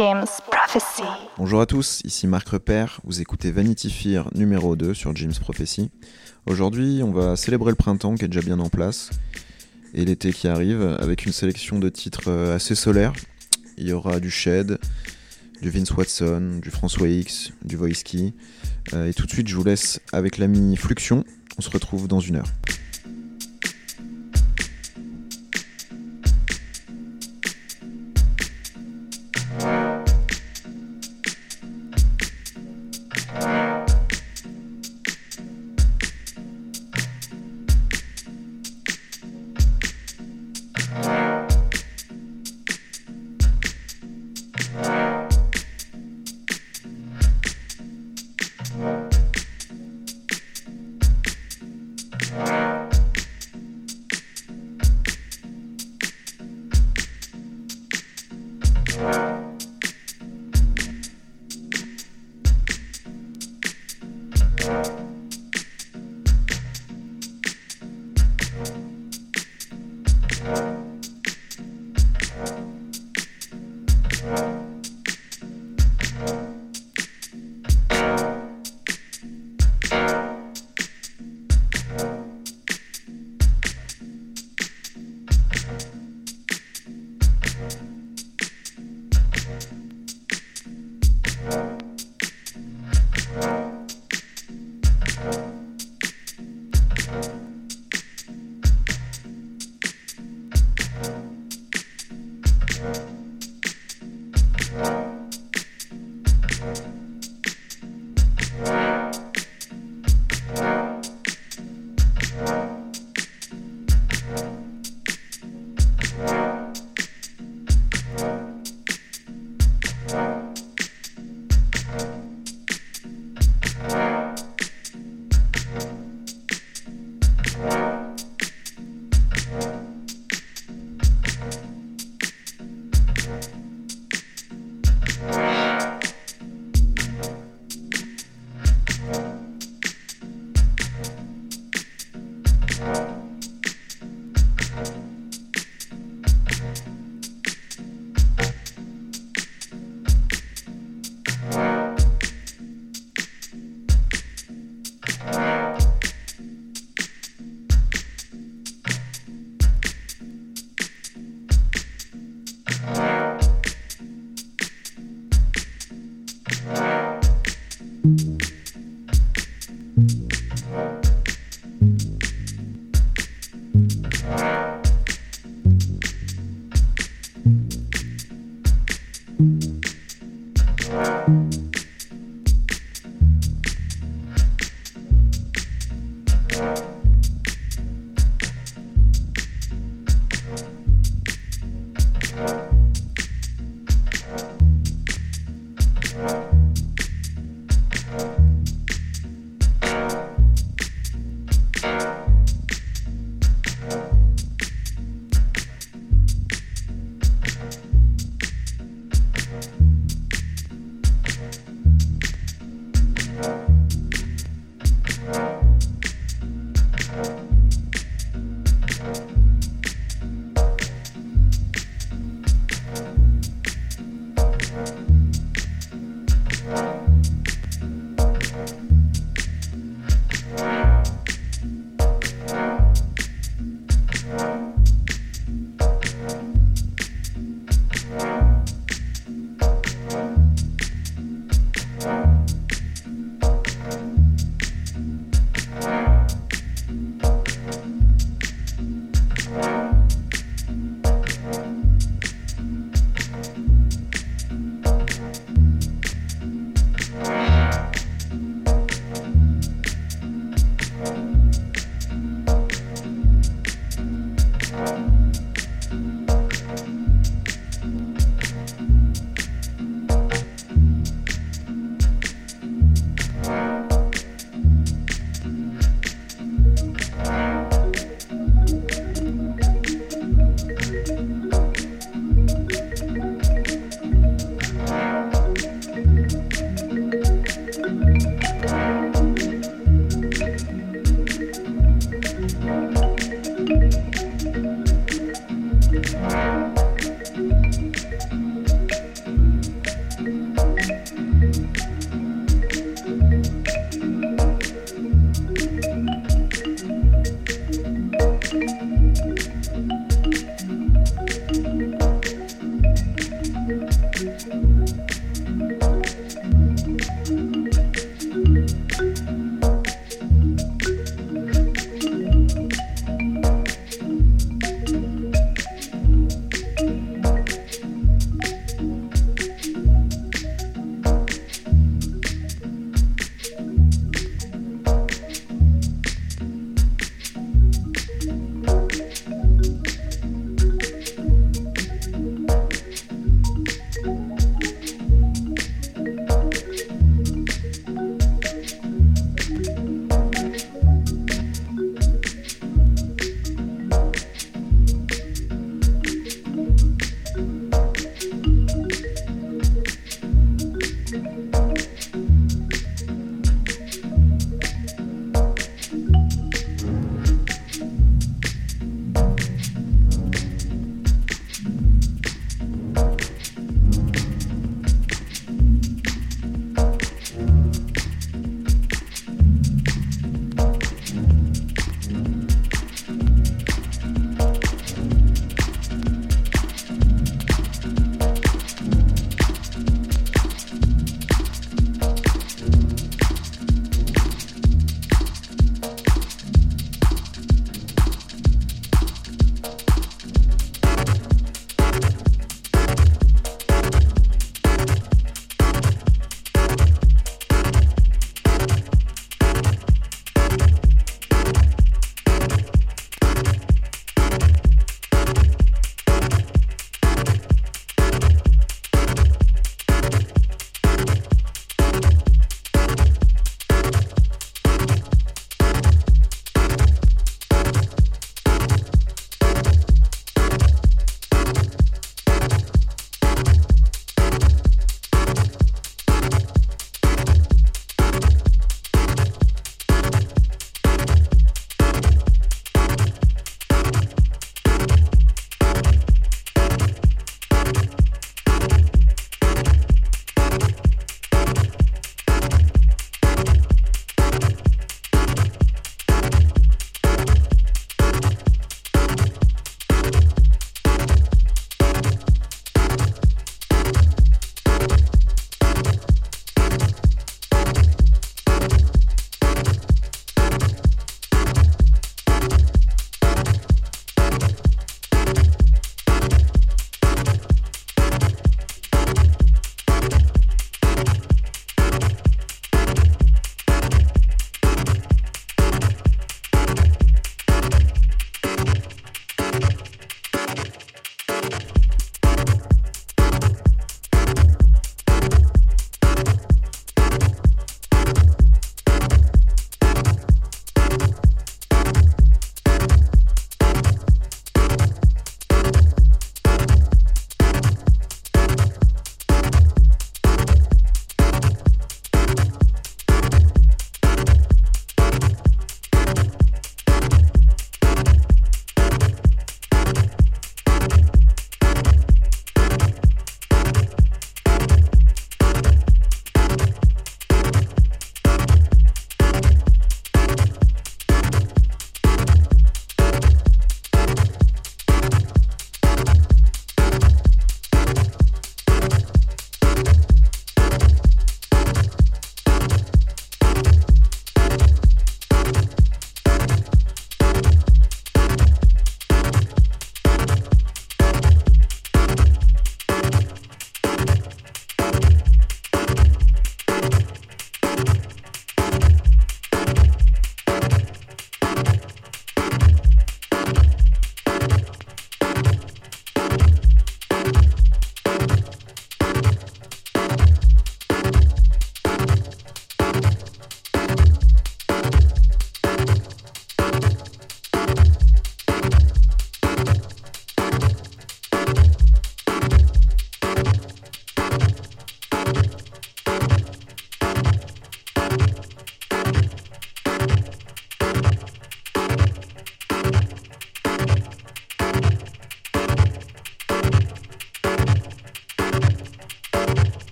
James Prophecy. Bonjour à tous, ici Marc Repère, vous écoutez Vanity Fair numéro 2 sur James Prophecy. Aujourd'hui, on va célébrer le printemps qui est déjà bien en place et l'été qui arrive avec une sélection de titres euh, assez solaires. Il y aura du Shed, du Vince Watson, du François X, du Voiski. Euh, et tout de suite, je vous laisse avec l'ami Fluxion. On se retrouve dans une heure.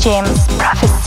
James Prophecy.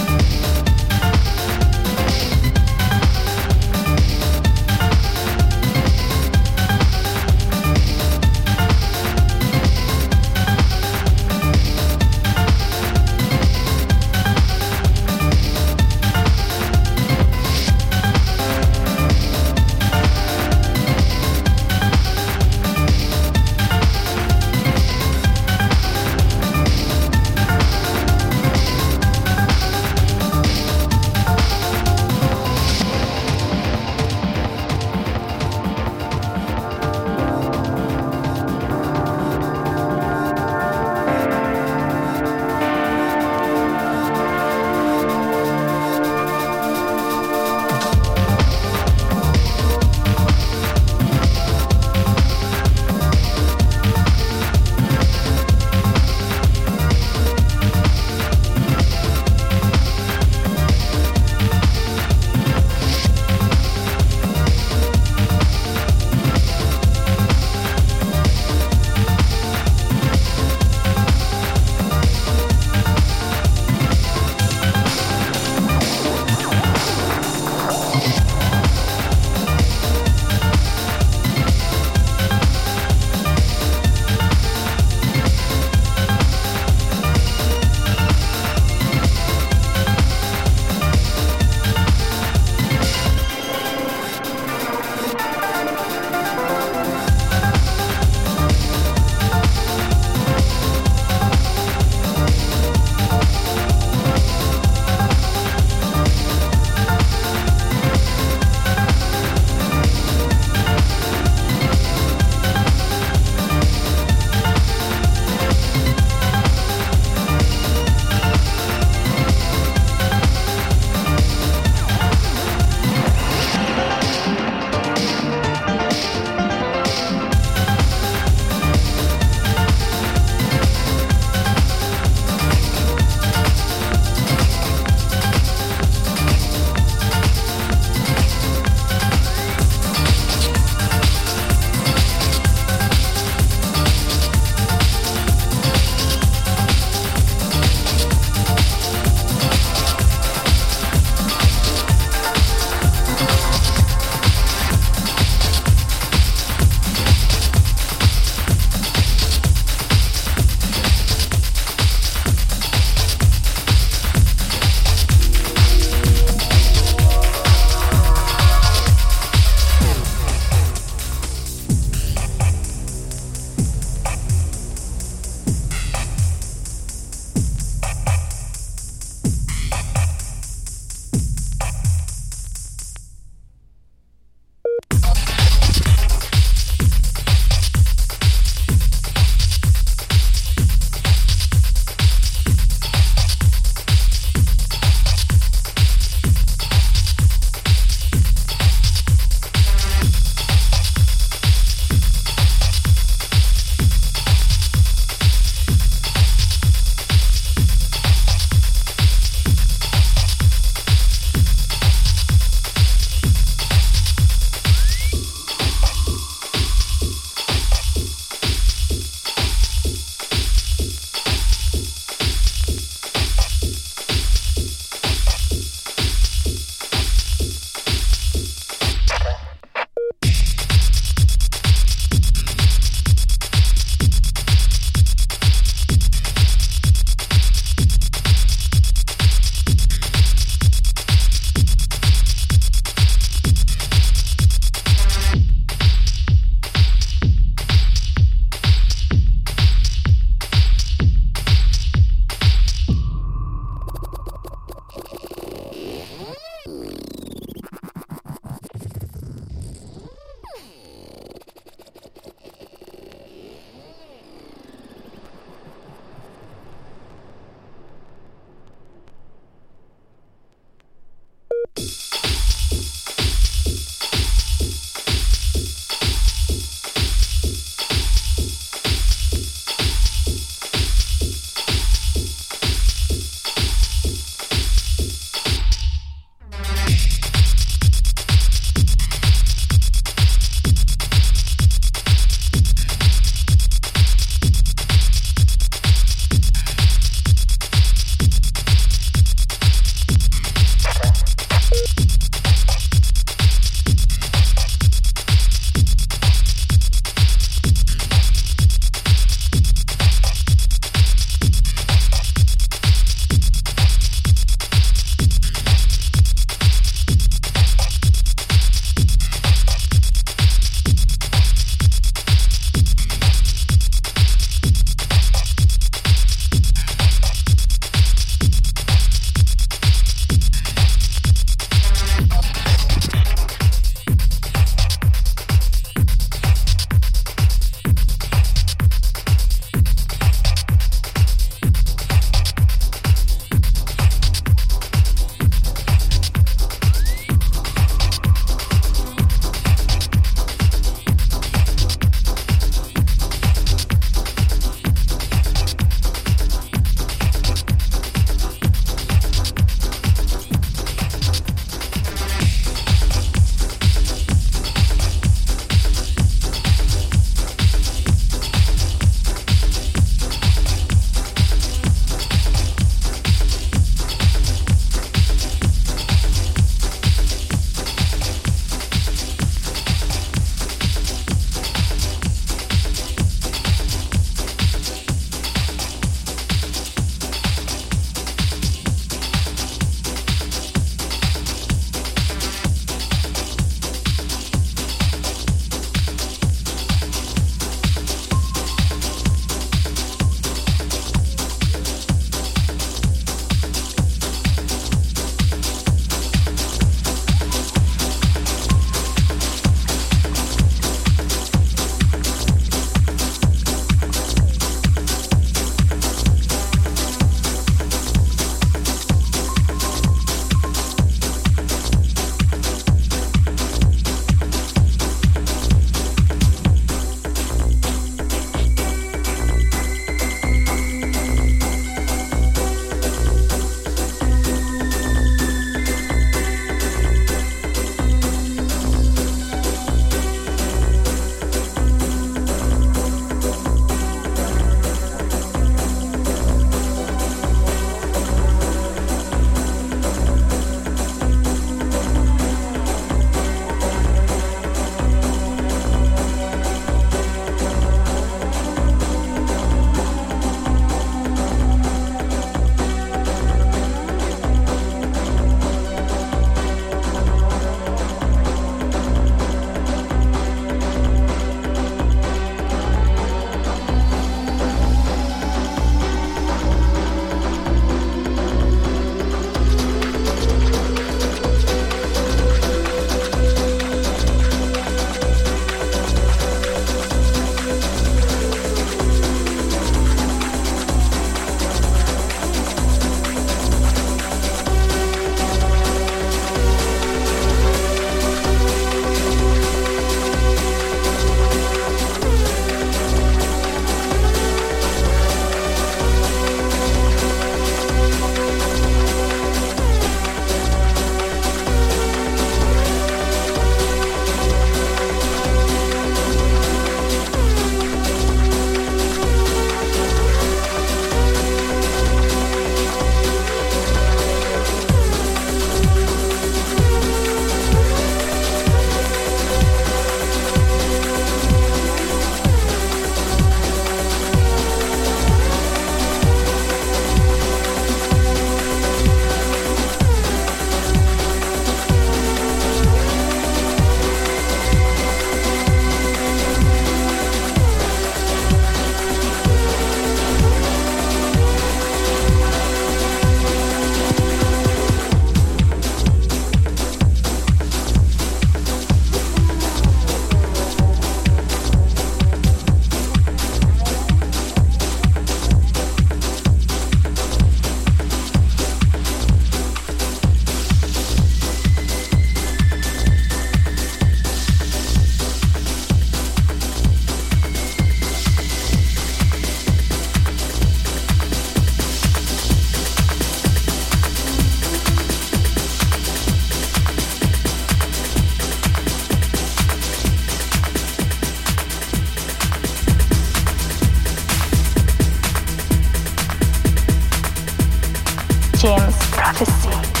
Prophecy.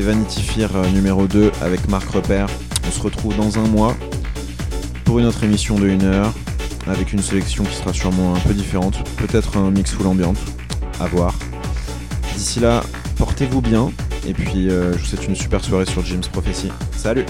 Vanity Fair euh, numéro 2 avec Marc Repère. On se retrouve dans un mois pour une autre émission de 1 heure avec une sélection qui sera sûrement un peu différente, peut-être un mix full ambiante, à voir. D'ici là, portez-vous bien et puis euh, je vous souhaite une super soirée sur James Prophecy. Salut